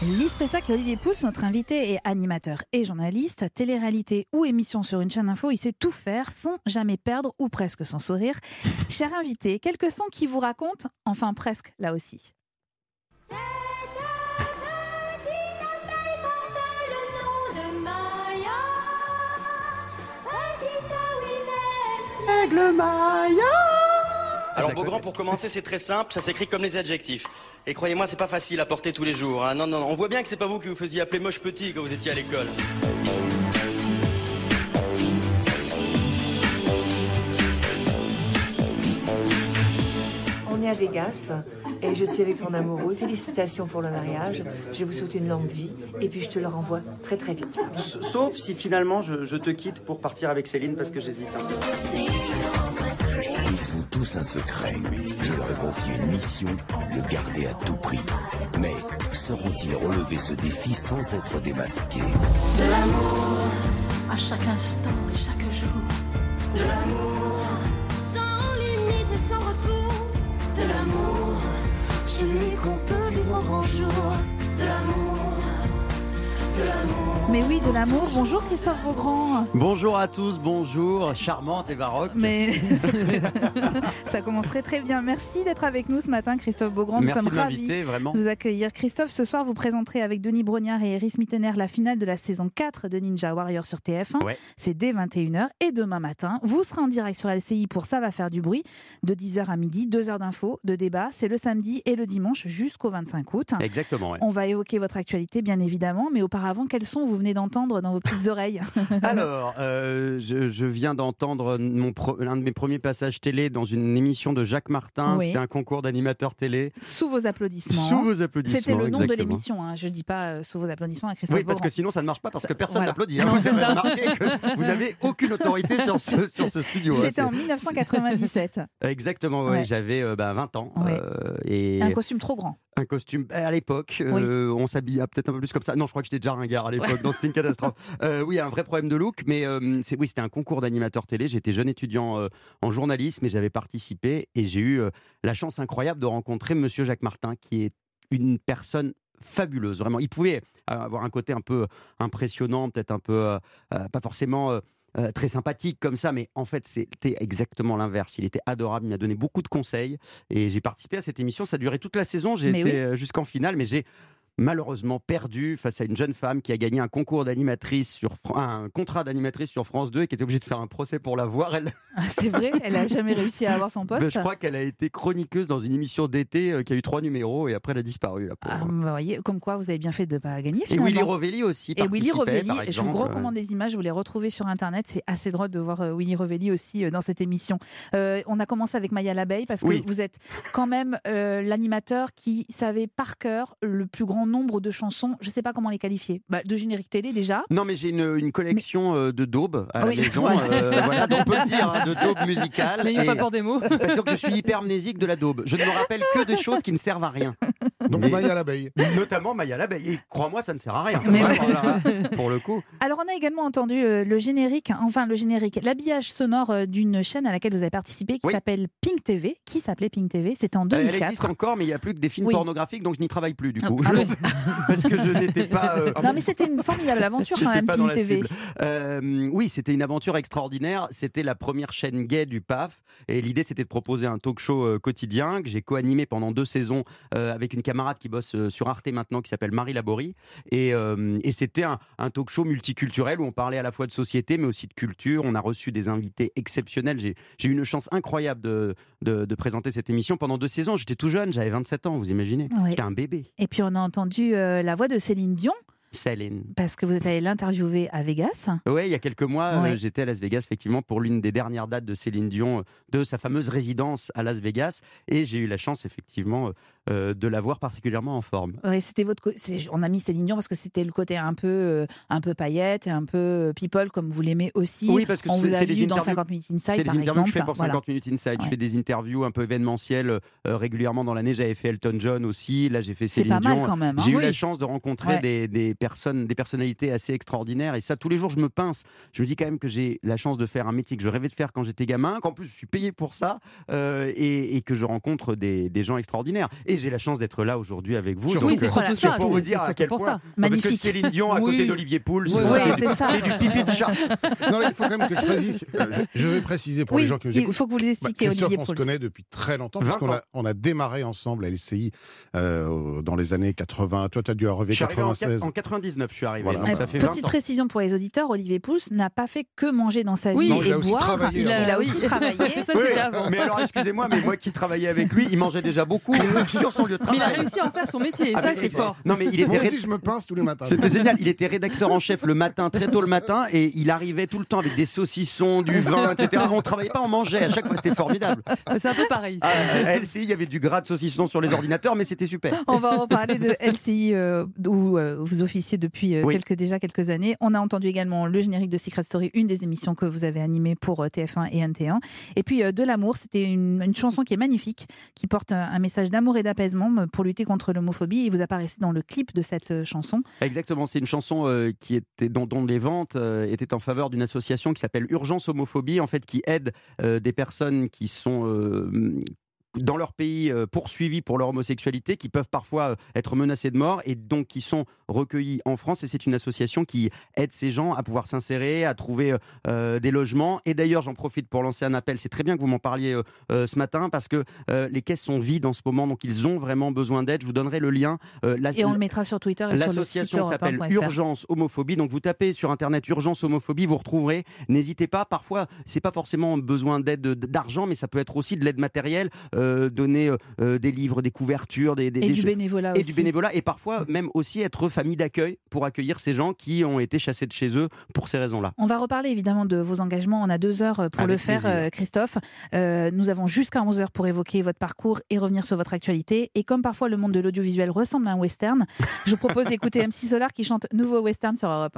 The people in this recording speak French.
Lise Pessac et Olivier Pouls, notre invité est animateur et journaliste, télé-réalité ou émission sur une chaîne info, il sait tout faire sans jamais perdre ou presque sans sourire. Cher invité, quelques sons qui vous racontent, enfin presque là aussi. Aigle Maya Alors Beaugrand, pour commencer, c'est très simple, ça s'écrit comme les adjectifs. Et croyez-moi, c'est pas facile à porter tous les jours. hein. Non, non, on voit bien que c'est pas vous qui vous faisiez appeler moche petit quand vous étiez à l'école. On est à Vegas et je suis avec mon amoureux. Félicitations pour le mariage. Je vous souhaite une longue vie et puis je te le renvoie très très vite. Sauf si finalement je, je te quitte pour partir avec Céline parce que j'hésite. hein. Un secret. Je leur ai confié une mission, le garder à tout prix. Mais sauront-ils relever ce défi sans être démasqués? De l'amour à chaque instant et chaque Mais oui, de l'amour. Bonjour Christophe Beaugrand. Bonjour à tous, bonjour, charmante et baroque. Mais ça commence très très bien. Merci d'être avec nous ce matin, Christophe Beaugrand. Nous Merci sommes de ravis vraiment. de vous accueillir. Christophe, ce soir, vous présenterez avec Denis Brognard et Eris Mittener la finale de la saison 4 de Ninja Warrior sur TF1. Ouais. C'est dès 21h. Et demain matin, vous serez en direct sur LCI pour Ça va faire du bruit, de 10h à midi, 2 heures d'infos, de débat. C'est le samedi et le dimanche jusqu'au 25 août. Exactement, ouais. On va évoquer votre actualité, bien évidemment, mais auparavant, quels sons vous venez d'entendre dans vos petites oreilles Alors, euh, je, je viens d'entendre l'un de mes premiers passages télé dans une émission de Jacques Martin. Oui. C'était un concours d'animateur télé. Sous vos applaudissements. Sous vos applaudissements. C'était le nom de l'émission. Hein. Je dis pas euh, sous vos applaudissements à Christophe Oui, parce que sinon ça ne marche pas parce que personne voilà. n'applaudit. hein. Vous avez remarqué que vous n'avez aucune autorité sur ce, sur ce studio. hein. C'était en C'est- 1997. Exactement. Ouais. j'avais euh, bah, 20 ans. Ouais. euh, et Un costume trop grand. Un costume. À l'époque, euh, on s'habillait peut-être un peu plus comme ça. Non, je crois que j'étais déjà ringard à l'époque. dans C'est une catastrophe. Euh, oui, un vrai problème de look. Mais euh, c'est oui, c'était un concours d'animateur télé. J'étais jeune étudiant en journalisme et j'avais participé. Et j'ai eu la chance incroyable de rencontrer Monsieur Jacques Martin, qui est une personne fabuleuse. Vraiment, il pouvait avoir un côté un peu impressionnant, peut-être un peu pas forcément. Euh, très sympathique comme ça, mais en fait c'était exactement l'inverse. Il était adorable, il m'a donné beaucoup de conseils et j'ai participé à cette émission. Ça a duré toute la saison, j'ai été oui. euh, jusqu'en finale, mais j'ai malheureusement perdu face à une jeune femme qui a gagné un concours d'animatrice sur un contrat d'animatrice sur France 2 et qui était obligée de faire un procès pour l'avoir. Elle, Ah, C'est vrai, elle a jamais réussi à avoir son poste. Ben, je crois qu'elle a été chroniqueuse dans une émission d'été euh, qui a eu trois numéros et après elle a disparu. Pauvre. Ah, vous voyez, comme quoi vous avez bien fait de ne pas gagner. et. Willy Rovelli aussi. Et Willy Rovelli, je vous recommande des images, vous les retrouvez sur internet, c'est assez drôle de voir euh, Willy Rovelli aussi euh, dans cette émission. Euh, on a commencé avec Maya Labeille parce que Oui. vous êtes quand même l'animateur qui savait par cœur le plus grand nombre de chansons, je ne sais pas comment les qualifier, Bah, de générique télé déjà. Non, mais j'ai une, une collection de daubes à Oui, la maison. voilà, donc on peut le dire, hein, de daubes musicales. N'ayons Et- pas peur des mots. Parce que je suis hypermnésique de la daube. Je ne me rappelle que des choses qui ne servent à rien. Donc Mais- Maya l'abeille. Notamment Maya l'abeille. Et crois-moi, ça ne sert à rien. Mais- pour le coup. Alors on a également entendu euh, le générique, enfin le générique, l'habillage sonore euh, d'une chaîne à laquelle vous avez participé qui Oui. s'appelle Pink TV, qui s'appelait Pink TV, c'était en Elle 2004. existe encore, mais il n'y a plus que des films Oui. pornographiques, donc je n'y travaille plus du Ah, coup. ah Parce que je n'étais pas. euh, Non mais c'était une formidable aventure quand même, pas dans Pink la TV. cible. Euh, oui, c'était une aventure extraordinaire. C'était la première chaîne gay du PAF. Et l'idée, c'était de proposer un talk show euh, quotidien que j'ai co-animé pendant deux saisons euh, avec une camarade qui bosse euh, sur Arte maintenant, qui s'appelle Marie Laborie. Et, et c'était un, un talk show multiculturel où on parlait à la fois de société, mais aussi de culture. On a reçu des invités exceptionnels. J'ai eu une chance incroyable de, de, de présenter cette émission pendant deux saisons. J'étais tout jeune, j'avais 27 ans, vous imaginez. J'étais un bébé. Et puis on a entendu euh, la voix de Céline Dion, Céline. parce que vous êtes allé l'interviewer à Vegas. Oui, il y a quelques mois, euh, j'étais à Las Vegas, effectivement, pour l'une des dernières dates de Céline Dion, euh, de sa fameuse résidence à Las Vegas. Et j'ai eu la chance, effectivement, euh, de la voir particulièrement en forme. Ouais, c'était votre. c'est- On a mis Céline Dion parce que c'était le côté un peu, euh, un peu paillette et un peu people comme vous l'aimez aussi. Oui, parce que c'est- c'est vu dans interviews- 50 minutes inside C'est les interviews exemple. que je fais pour Voilà. 50 minutes inside. Je fais des interviews un peu événementielles régulièrement dans l'année. J'avais fait Elton John aussi. Là, j'ai fait C'est Céline pas mal Dion. quand même. hein. J'ai eu Oui. la chance de rencontrer Ouais. des, des personnes, des personnalités assez extraordinaires. Et ça, tous les jours, je me pince. Je me dis quand même que j'ai la chance de faire un métier que je rêvais de faire quand j'étais gamin, qu'en plus je suis payé pour ça, euh, et, et que je rencontre des, des gens extraordinaires. Et j'ai la chance d'être là aujourd'hui avec vous. Surtout donc, que- c'est surtout c'est ça, pour vous dire à quel pour point. ça. Non, Parce que Magnifique. Céline Dion à Oui. côté d'Olivier Pouls, Oui, c'est c'est ça. c'est du pipi de chat. Non, il faut quand même que je précise. euh, je, je vais préciser pour Oui, les gens qui nous il écoutent. faut que vous les Bah, expliquiez, Christophe, Olivier on se connaît depuis très longtemps, 20 puisqu'on a, on a démarré ensemble à LCI euh, dans les années 80. Toi, tu as dû arriver en, 96. En 99, je suis arrivé. Voilà. donc ça fait 20 Petite ans. précision pour les auditeurs, Olivier Pouls n'a pas fait que manger dans sa vie Oui. Non, il et a boire. travaillé il, a, il aussi travaillé. Ça, Oui, avant. Mais alors, excusez-moi, mais moi qui travaillais avec lui, il mangeait déjà beaucoup sur son lieu de Mais il travail. a réussi à en faire son métier, Ah, ça c'est fort. Non, mais il était Moi ré- aussi, je me pince tous les matins. C'était génial. Il était rédacteur en chef le matin, très tôt le matin, et il arrivait tout le temps avec des saucissons, du vin, etc. On travaillait pas, on mangeait. À chaque fois, c'était formidable. C'est un peu pareil. Ah, à LCI, il y avait du gras de saucisson sur les ordinateurs, mais c'était super. On va reparler de LCI euh, où euh, vous officiez depuis euh, Oui. quelques, déjà quelques années. On a entendu également le générique de Secret Story, une des émissions que vous avez animées pour euh, TF1 et NT1. Et puis euh, De l'amour, c'était une, une chanson qui est magnifique, qui porte un, un message d'amour et d'apaisement pour lutter contre l'homophobie. Et vous apparaissez dans le clip de cette chanson. Exactement, c'est une chanson euh, qui était, dont, dont les ventes euh, étaient en faveur d'une association qui s'appelle Urgence Homophobie, en fait, qui aide euh, des personnes qui sont dans leur pays euh, poursuivis pour leur homosexualité, qui peuvent parfois euh, être menacés de mort et donc qui sont recueillis en France. Et c'est une association qui aide ces gens à pouvoir s'insérer, à trouver euh, des logements. Et d'ailleurs, j'en profite pour lancer un appel. C'est très bien que vous m'en parliez euh, ce matin parce que euh, les caisses sont vides en ce moment, donc ils ont vraiment besoin d'aide. Je vous donnerai le lien. La- Et on le mettra sur Twitter L'association s'appelle europe 1.fr. Urgence Homophobie. Donc vous tapez sur internet Urgence Homophobie, vous retrouverez. N'hésitez pas. Parfois, c'est pas forcément besoin d'aide d'argent, mais ça peut être aussi de l'aide matérielle, euh, donner euh, des livres, des couvertures, des, des- Et des du bénévolat et aussi. du bénévolat, et parfois même aussi être famille d'accueil pour accueillir ces gens qui ont été chassés de chez eux pour ces raisons-là. On va reparler évidemment de vos engagements. On a deux heures pour Avec le faire, plaisir. euh, Christophe. Euh, nous avons jusqu'à 11 heures pour évoquer votre parcours et revenir sur votre actualité. Et comme parfois le monde de l'audiovisuel ressemble à un western, je vous propose d'écouter MC Solar qui chante Nouveau Western sur Europe 1.